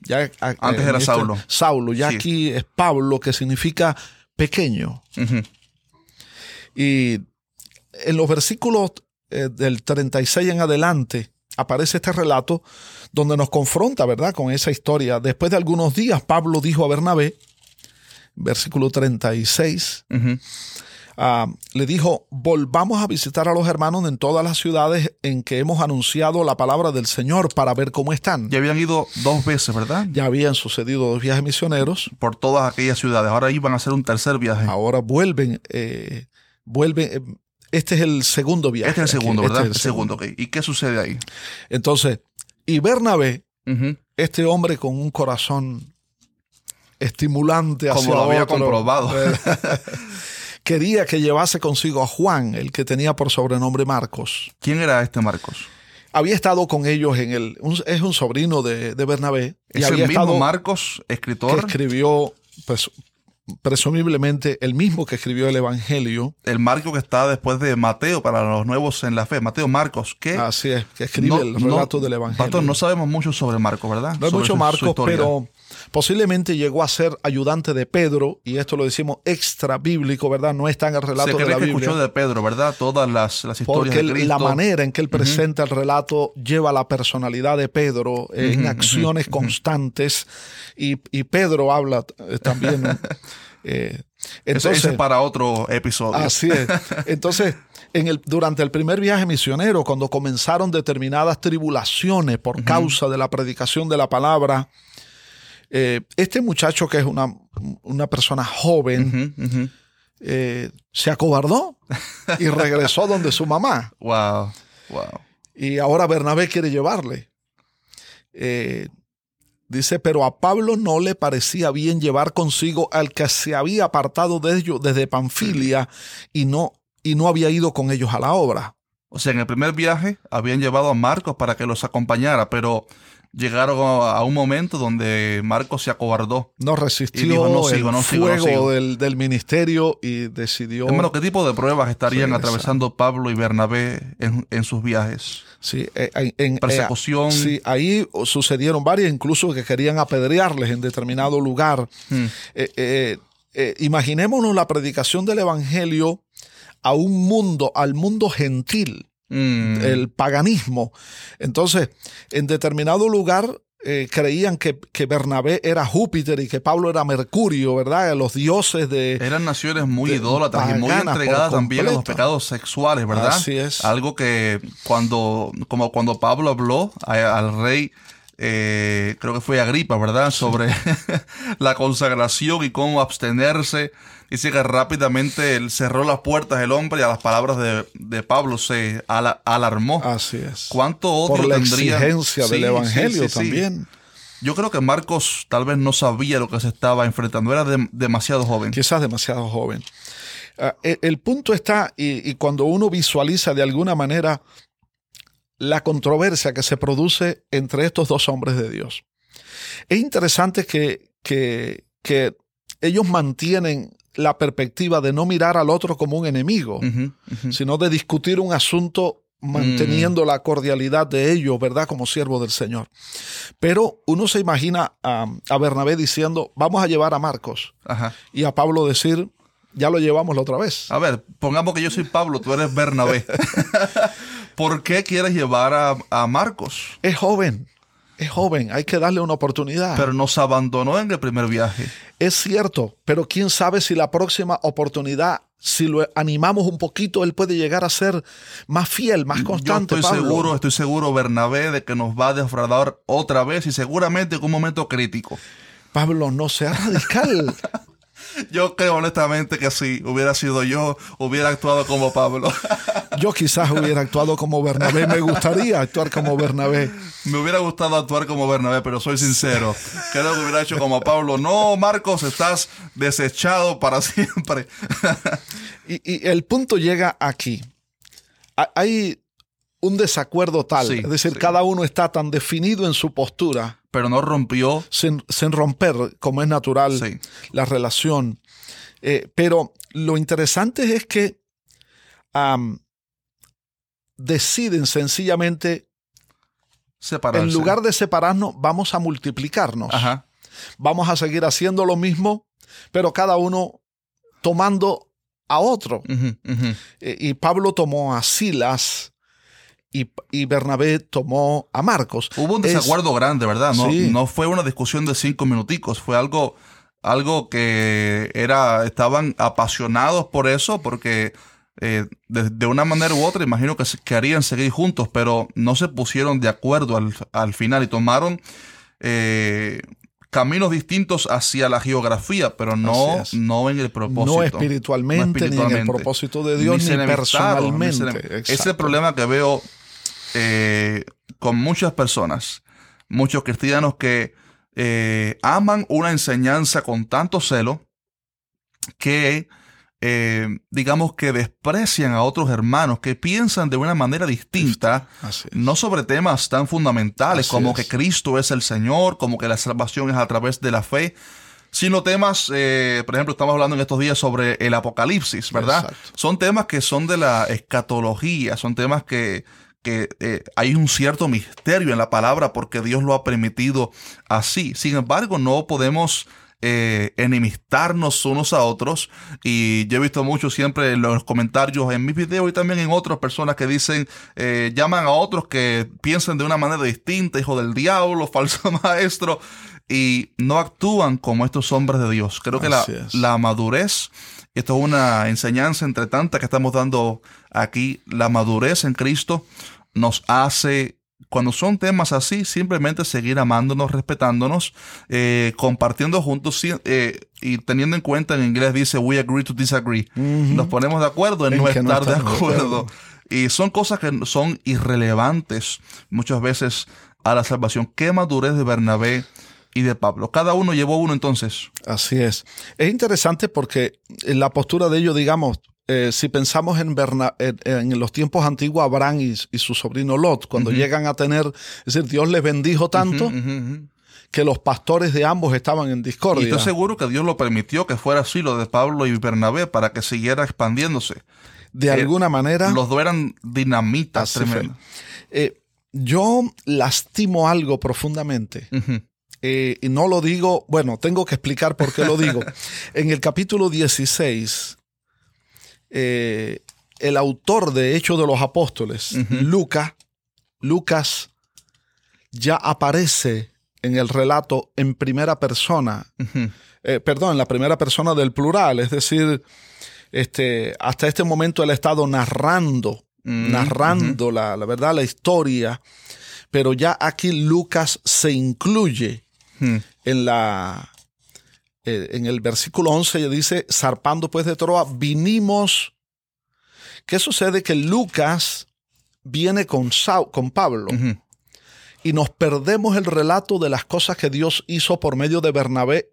ya, Antes era este Saulo. Saulo, ya aquí es Pablo, que significa pequeño. Y en los versículos eh, del 36 en adelante, aparece este relato donde nos confronta, ¿verdad?, con esa historia. Después de algunos días, Pablo dijo a Bernabé, versículo 36, ah, le dijo, volvamos a visitar a los hermanos en todas las ciudades en que hemos anunciado la palabra del Señor para ver cómo están. Ya habían ido dos veces, ¿verdad? Ya habían sucedido dos viajes misioneros. Por todas aquellas ciudades. Ahora iban a hacer un tercer viaje. Ahora vuelven, eh, vuelven. Eh, este es el segundo viaje. Este es el segundo, ¿verdad? Este el segundo. ¿Y qué sucede ahí? Entonces, y Bernabé, este hombre con un corazón estimulante hacia Como lo había comprobado. <laughs> quería que llevase consigo a Juan, el que tenía por sobrenombre Marcos. ¿Quién era este Marcos? Había estado con ellos en el. es un sobrino de, Bernabé. ¿Es el mismo Marcos, escritor? Que escribió pues, presumiblemente el mismo que escribió el Evangelio. El Marco que está después de Mateo para los nuevos en la fe, Mateo Marcos, que... Así es, que escribe el relato del Evangelio. Pastor, no sabemos mucho sobre Marcos, ¿verdad? No hay mucho Marcos, pero posiblemente llegó a ser ayudante de Pedro, y esto lo decimos extra bíblico, ¿verdad? No está en el relato de la que escuchó de Pedro, ¿verdad? Todas las, las historias Porque de Cristo. la manera en que él presenta el relato lleva la personalidad de Pedro en acciones constantes, y, y, Pedro habla eh, también... <laughs> Eh, entonces, es para otro episodio. Así es. <laughs> Entonces, en el, durante el primer viaje misionero, cuando comenzaron determinadas tribulaciones por causa de la predicación de la palabra, eh, este muchacho que es una, una persona joven, eh, se acobardó y regresó <laughs> donde su mamá. Wow, wow. Y ahora Bernabé quiere llevarle. Eh, Dice, pero a Pablo no le parecía bien llevar consigo al que se había apartado de ellos desde Panfilia y no, y no había ido con ellos a la obra. O sea, en el primer viaje habían llevado a Marcos para que los acompañara, pero llegaron a un momento donde Marcos se acobardó. No resistió el fuego del, ministerio y decidió... Hermano, ¿qué tipo de pruebas estarían atravesando Pablo y Bernabé en, sus viajes? Sí, eh, en, eh, Persecución. sí, ahí sucedieron varias, incluso que querían apedrearles en determinado lugar. Hmm. Eh, imaginémonos la predicación del Evangelio a un mundo, al mundo gentil Mm. el paganismo. Entonces, en determinado lugar eh, creían que, que, Bernabé era Júpiter y que Pablo era Mercurio, ¿verdad? Los dioses de... Eran naciones muy idólatras y muy entregadas también a los pecados sexuales, ¿verdad? Así es. Algo que cuando, como cuando Pablo habló al rey eh, creo que fue Agripa, ¿verdad? Sobre <laughs> la consagración y cómo abstenerse. Dice que rápidamente él cerró las puertas el hombre y a las palabras de, Pablo se alarmó. Así es. ¿Cuánto odio Por la tendría? exigencia del Evangelio también. Yo creo que Marcos tal vez no sabía lo que se estaba enfrentando. Era demasiado joven. Quizás demasiado joven. Ah, e, el, punto está, y, y cuando uno visualiza de alguna manera la controversia que se produce entre estos dos hombres de Dios. Es interesante que, que, ellos mantienen la perspectiva de no mirar al otro como un enemigo, sino de discutir un asunto manteniendo mm. la cordialidad de ellos, ¿verdad? Como siervo del Señor. Pero uno se imagina a, Bernabé diciendo, vamos a llevar a Marcos. Y a Pablo decir, ya lo llevamos la otra vez. A ver, pongamos que yo soy Pablo, tú eres Bernabé. <laughs> ¿Por qué quieres llevar a, Marcos? Es joven. Es joven, hay que darle una oportunidad. Pero nos abandonó en el primer viaje. Es cierto, pero quién sabe si la próxima oportunidad, si lo animamos un poquito, él puede llegar a ser más fiel, más constante. Yo estoy seguro, estoy seguro, Bernabé, de que nos va a defraudar otra vez y seguramente en un momento crítico. Pablo, no sea radical. <laughs> Yo creo honestamente que si hubiera sido yo, hubiera actuado como Pablo. <laughs> Yo quizás hubiera actuado como Bernabé. Me gustaría actuar como Bernabé. Me hubiera gustado actuar como Bernabé, pero soy sincero. Creo que hubiera hecho como Pablo. No, Marcos, estás desechado para <laughs> siempre. y, el punto llega aquí. Hay un desacuerdo tal. es decir, cada uno está tan definido en su postura. Pero no rompió. Sin, romper, como es natural, la relación. Eh, pero lo interesante es que deciden sencillamente, Separarse. en lugar de separarnos, vamos a multiplicarnos. Vamos a seguir haciendo lo mismo, pero cada uno tomando a otro. Eh, y Pablo tomó a Silas y, Bernabé tomó a Marcos. Hubo un desacuerdo grande, ¿verdad? No, no fue una discusión de cinco minuticos, fue algo, algo que era, estaban apasionados por eso, porque eh, de, una manera u otra imagino que querían seguir juntos, pero no se pusieron de acuerdo al, final y tomaron eh, caminos distintos hacia la geografía, pero no, no en el propósito. No espiritualmente, ni en el propósito de Dios, ni, personalmente. Ese es el problema que veo eh, con muchas personas, muchos cristianos que eh, aman una enseñanza con tanto celo que eh, digamos que desprecian a otros hermanos que piensan de una manera distinta, no sobre temas tan fundamentales como que Cristo es el Señor, como que la salvación es a través de la fe, sino temas, por ejemplo, estamos hablando en estos días sobre el Apocalipsis, ¿verdad? Son temas que son de la escatología, son temas que que eh, hay un cierto misterio en la palabra porque Dios lo ha permitido así. Sin embargo, no podemos eh, enemistarnos unos a otros. Y yo he visto mucho siempre en los comentarios en mis videos y también en otras personas que dicen, eh, llaman a otros que piensan de una manera distinta, hijo del diablo, <laughs> falso maestro, y no actúan como estos hombres de Dios. Creo que la, la madurez esto es una enseñanza entre tantas que estamos dando aquí. La madurez en Cristo nos hace, cuando son temas así, simplemente seguir amándonos, respetándonos, eh, compartiendo juntos eh, y teniendo en cuenta, en inglés dice, we agree to disagree. Nos ponemos de acuerdo en, no estar de acuerdo. Y son cosas que son irrelevantes muchas veces a la salvación. ¿Qué madurez de Bernabé? Y de Pablo. Cada uno llevó uno entonces. Así es. Es interesante porque en la postura de ellos, digamos, eh, si pensamos en, en, los tiempos antiguos, Abraham y, su sobrino Lot, cuando llegan a tener, es decir, Dios les bendijo tanto. que los pastores de ambos estaban en discordia. Y estoy seguro que Dios lo permitió que fuera así lo de Pablo y Bernabé para que siguiera expandiéndose. De eh, alguna manera. Los dos eran dinamitas tremendas. Eh, yo lastimo algo profundamente. Eh, y no lo digo, bueno, tengo que explicar por qué lo digo. <laughs> en el capítulo 16, eh, el autor de Hechos de los Apóstoles, Lucas, Lucas ya aparece en el relato en primera persona, eh, perdón, en la primera persona del plural, es decir, este, hasta este momento él ha estado narrando, narrando la, la verdad, la historia, pero ya aquí Lucas se incluye Hmm. En la eh, en el versículo 11 dice, zarpando pues de Troa, vinimos. ¿Qué sucede? Que Lucas viene con, con Pablo y nos perdemos el relato de las cosas que Dios hizo por medio de Bernabé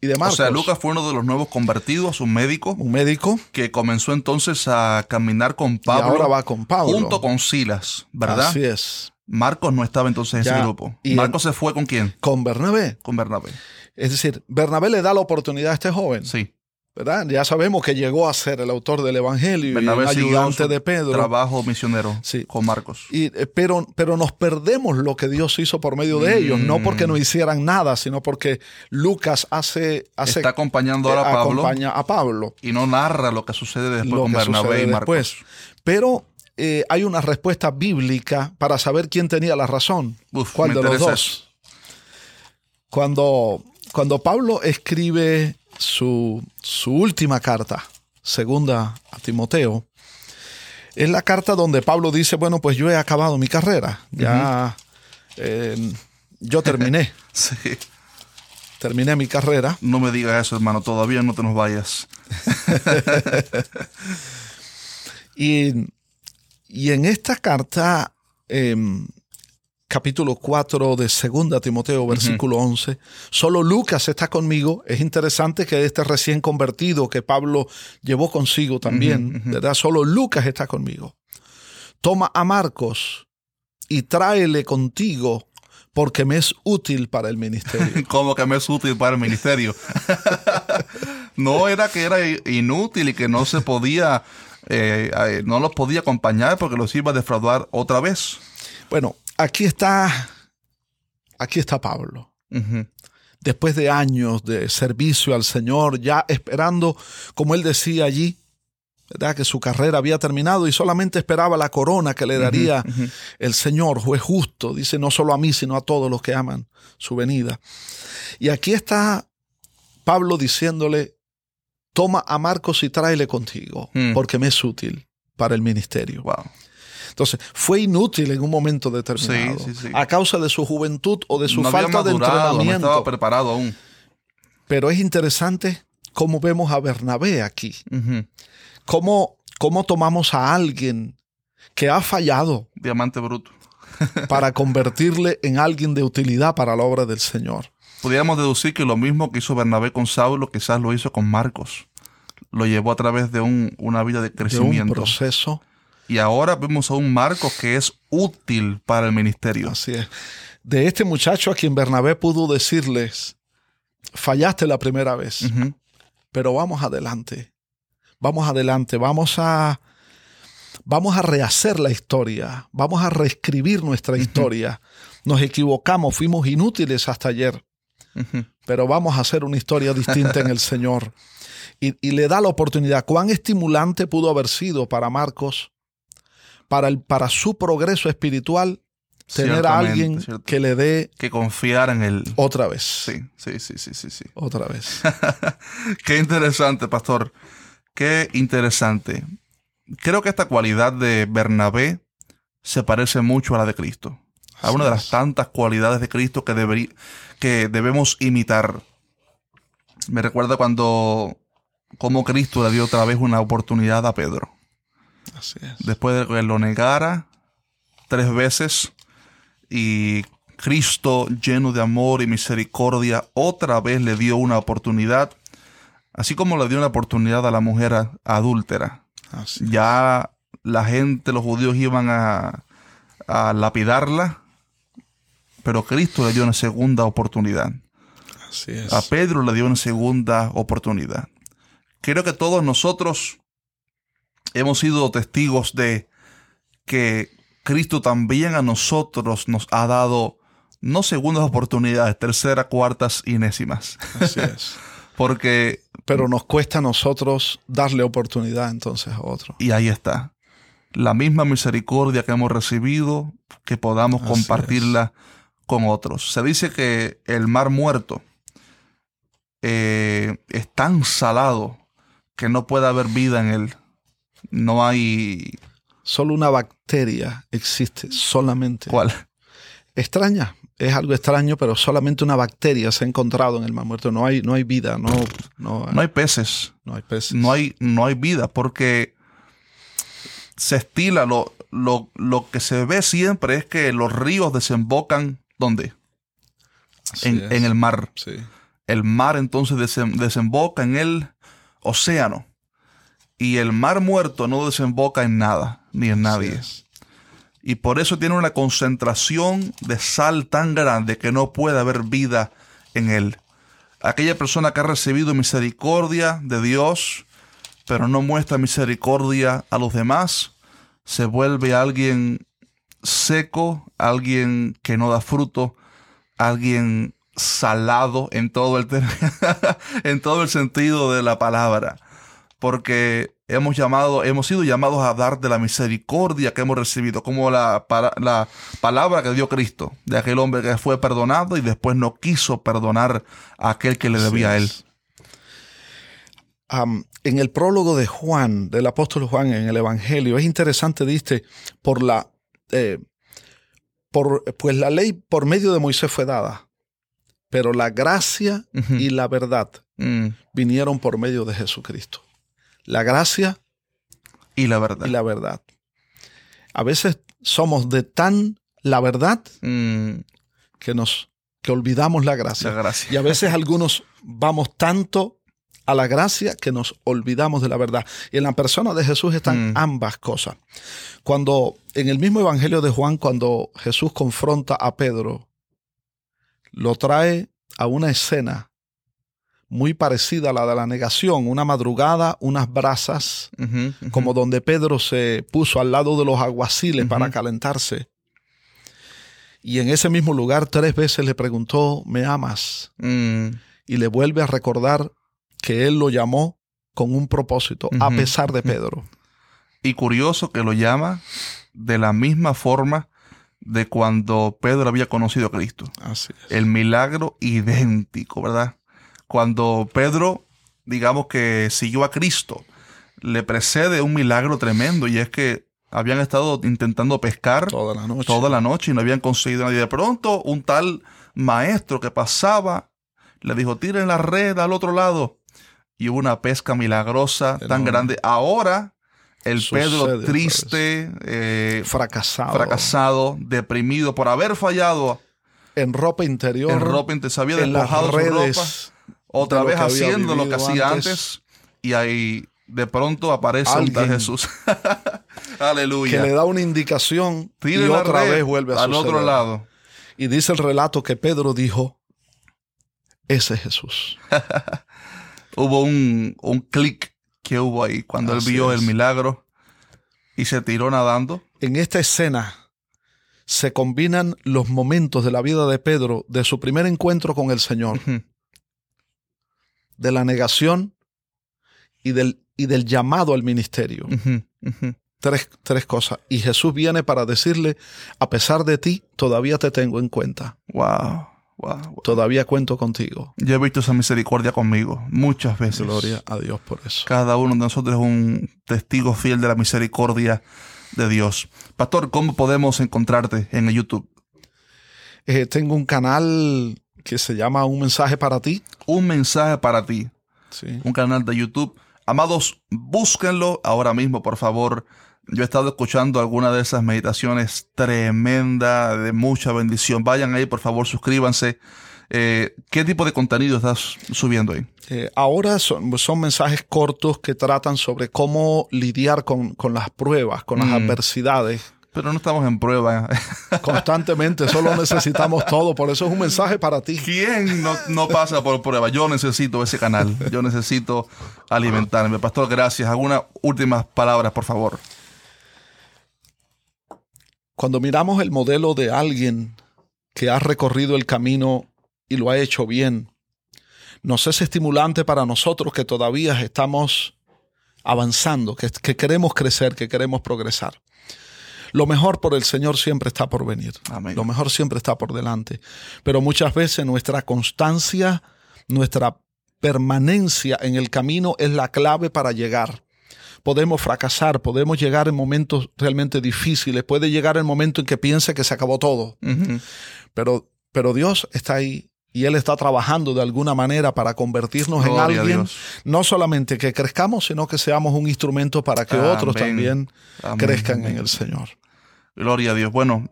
y de Marcos. O sea, Lucas fue uno de los nuevos convertidos, un médico. Un médico. Que comenzó entonces a caminar con Pablo. ahora va con Pablo. Junto con Silas, ¿verdad? Así es. Marcos no estaba entonces en ese grupo. Y Marcos se fue con quién? Con Bernabé. Con Bernabé. Es decir, Bernabé le da la oportunidad a este joven. Sí. ¿verdad? Ya sabemos que llegó a ser el autor del Evangelio Bernabé y ayudante de Pedro. Trabajo misionero sí. con Marcos. Y, eh, pero, pero nos perdemos lo que Dios hizo por medio de ellos, no mm. porque no hicieran nada, sino porque Lucas hace... hace Está acompañando ahora a Pablo. Acompaña a Pablo. Y no narra lo que sucede después con Bernabé y Marcos. Pero eh, hay una respuesta bíblica para saber quién tenía la razón. ¿Cuál de los dos? Cuando, cuando Pablo escribe su, su última carta, segunda a Timoteo, es la carta donde Pablo dice, bueno, pues yo he acabado mi carrera, ya eh, yo terminé. <laughs> sí. Terminé mi carrera. No me digas eso, hermano, todavía no te nos vayas. <laughs> y y en esta carta, em, capítulo 4 de 2 Timoteo, versículo 11, solo Lucas está conmigo. Es interesante que este recién convertido que Pablo llevó consigo también, ¿verdad? Solo Lucas está conmigo. Toma a Marcos y tráele contigo porque me es útil para el ministerio. <laughs> ¿Cómo que me es útil para el ministerio? <laughs> no era que era inútil y que no se podía eh, no los podía acompañar porque los iba a defraudar otra vez. Bueno, aquí está, aquí está Pablo. Después de años de servicio al Señor, ya esperando, como él decía allí, ¿verdad? que su carrera había terminado y solamente esperaba la corona que le daría el Señor, juez justo, dice no solo a mí, sino a todos los que aman su venida. Y aquí está Pablo diciéndole, toma a Marcos y tráele contigo, mm. porque me es útil para el ministerio. Entonces, fue inútil en un momento determinado. A causa de su juventud o de su falta de entrenamiento. No estaba preparado aún. Pero es interesante cómo vemos a Bernabé aquí. cómo, cómo tomamos a alguien que ha fallado. Diamante bruto. para <laughs> convertirle en alguien de utilidad para la obra del Señor. Podríamos deducir que lo mismo que hizo Bernabé con Saulo, quizás lo hizo con Marcos. Lo llevó a través de un, una vida de crecimiento. un proceso. Y ahora vemos a un Marcos que es útil para el ministerio. Así es. De este muchacho a quien Bernabé pudo decirles, fallaste la primera vez, pero vamos adelante. Vamos adelante, vamos a vamos a rehacer la historia, vamos a reescribir nuestra historia. Nos equivocamos, fuimos inútiles hasta ayer, pero vamos a hacer una historia distinta en el <laughs> Señor. Y, le da la oportunidad. Cuán estimulante pudo haber sido para Marcos, para, el, para su progreso espiritual, tener a alguien que le dé... Que confiar en él. Otra vez. Sí, sí, sí, sí, sí. sí. Otra vez. <laughs> Qué interesante, pastor. Qué interesante. Creo que esta cualidad de Bernabé se parece mucho a la de Cristo. A una de las tantas cualidades de Cristo que, que debemos imitar. Me recuerda cuando, como Cristo le dio otra vez una oportunidad a Pedro. Así es. Después de que lo negara tres veces y Cristo, lleno de amor y misericordia, otra vez le dio una oportunidad, así como le dio una oportunidad a la mujer adúltera. ya la gente, los judíos iban a, a lapidarla pero Cristo le dio una segunda oportunidad. Así es. A Pedro le dio una segunda oportunidad. Creo que todos nosotros hemos sido testigos de que Cristo también a nosotros nos ha dado no segundas oportunidades, terceras, cuartas y enésimas. Así es. <laughs> Porque... Pero nos cuesta a nosotros darle oportunidad entonces a otro. Y ahí está. La misma misericordia que hemos recibido, que podamos compartirla con otros. Se dice que el mar muerto eh, es tan salado que no puede haber vida en él. No hay... Solo una bacteria existe, solamente. ¿Cuál? Extraña, es algo extraño, pero solamente una bacteria se ha encontrado en el mar muerto. No hay, no hay vida, no, no, hay peces. No hay peces. No hay, no hay vida porque se estila, lo, lo, lo que se ve siempre es que los ríos desembocan ¿Dónde? En, el mar. El mar entonces desemboca en el océano. Y el mar muerto no desemboca en nada, ni en nadie. Y por eso tiene una concentración de sal tan grande que no puede haber vida en él. Aquella persona que ha recibido misericordia de Dios, pero no muestra misericordia a los demás, se vuelve alguien seco, alguien que no da fruto, alguien salado en todo el, <laughs> en todo el sentido de la palabra. Porque hemos llamado, hemos sido llamados a dar de la misericordia que hemos recibido, como la, la palabra que dio Cristo, de aquel hombre que fue perdonado y después no quiso perdonar a aquel que le debía a él. en el prólogo de Juan, del apóstol Juan en el Evangelio, es interesante, dice, por la eh, por, pues la ley por medio de Moisés fue dada, pero la gracia y la verdad mm. vinieron por medio de Jesucristo. La gracia y la verdad. Y la verdad. A veces somos de tan la verdad mm. que nos que olvidamos la gracia. la gracia. Y a veces algunos vamos tanto a la gracia que nos olvidamos de la verdad. Y en la persona de Jesús están mm. ambas cosas. Cuando en el mismo Evangelio de Juan, cuando Jesús confronta a Pedro, lo trae a una escena muy parecida a la de la negación, una madrugada, unas brasas, como donde Pedro se puso al lado de los aguaciles para calentarse. Y en ese mismo lugar tres veces le preguntó, ¿me amas? Mm. Y le vuelve a recordar que él lo llamó con un propósito, a pesar de Pedro. Y curioso que lo llama de la misma forma de cuando Pedro había conocido a Cristo. Así es. El milagro idéntico, ¿verdad? Cuando Pedro, digamos que siguió a Cristo, le precede un milagro tremendo y es que habían estado intentando pescar toda la noche, toda la noche y no habían conseguido nadie. De pronto, un tal maestro que pasaba le dijo, tiren la red al otro lado. Y hubo una pesca milagrosa tan grande. Ahora, el Pedro triste, eh, fracasado. fracasado, deprimido por haber fallado. En ropa interior. En ropa interior. Se había despojado su ropa. Otra vez haciendo lo que hacía antes. Y ahí de pronto aparece un Jesús. <laughs> Aleluya. Que le da una indicación y otra vez vuelve a al otro lado. Y dice el relato que Pedro dijo, ese es Jesús. <laughs> hubo un, un clic que hubo ahí cuando él vio el milagro y se tiró nadando. En esta escena se combinan los momentos de la vida de Pedro, de su primer encuentro con el Señor, de la negación y del, y del llamado al ministerio. Tres, tres, cosas. Y Jesús viene para decirle, a pesar de ti, todavía te tengo en cuenta. Wow. Todavía cuento contigo. Yo he visto esa misericordia conmigo muchas veces. Gloria a Dios por eso. Cada uno de nosotros es un testigo fiel de la misericordia de Dios. Pastor, ¿cómo podemos encontrarte en el YouTube? Eh, tengo un canal que se llama Un mensaje para ti. Un mensaje para ti. Sí. Un canal de YouTube. Amados, búsquenlo ahora mismo, por favor. Yo he estado escuchando alguna de esas meditaciones tremenda, de mucha bendición. Vayan ahí, por favor, suscríbanse. Eh, ¿Qué tipo de contenido estás subiendo ahí? Eh, ahora son, son, mensajes cortos que tratan sobre cómo lidiar con, las pruebas, con las mm. adversidades. Pero no estamos en prueba. <laughs> Constantemente, solo necesitamos todo. Por eso es un mensaje para ti. ¿Quién no, no, pasa por prueba? Yo necesito ese canal. Yo necesito alimentarme. Pastor, gracias. Algunas últimas palabras, por favor. Cuando miramos el modelo de alguien que ha recorrido el camino y lo ha hecho bien, nos es estimulante para nosotros que todavía estamos avanzando, que, queremos crecer, que queremos progresar. Lo mejor por el Señor siempre está por venir. Lo mejor siempre está por delante. Pero muchas veces nuestra constancia, nuestra permanencia en el camino es la clave para llegar podemos fracasar, podemos llegar en momentos realmente difíciles, puede llegar el momento en que piense que se acabó todo. pero, pero Dios está ahí y Él está trabajando de alguna manera para convertirnos en alguien, no solamente que crezcamos, sino que seamos un instrumento para que otros también crezcan en el Señor. Gloria a Dios. Bueno,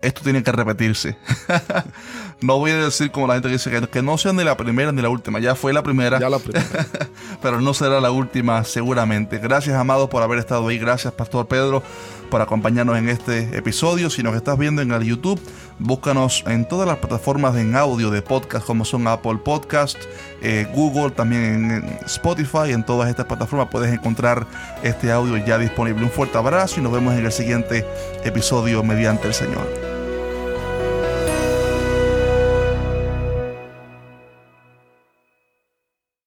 esto tiene que repetirse. <laughs> no voy a decir como la gente dice que, no sea ni la primera ni la última. Ya fue la primera. Ya la primera. <laughs> pero no será la última seguramente. Gracias, amados, por haber estado ahí. Gracias, Pastor Pedro, por acompañarnos en este episodio. Si nos estás viendo en el YouTube, búscanos en todas las plataformas en audio de podcast como son Apple Podcast, eh, Google, también en Spotify. En todas estas plataformas puedes encontrar este audio ya disponible. Un fuerte abrazo y nos vemos en el siguiente episodio mediante el Señor.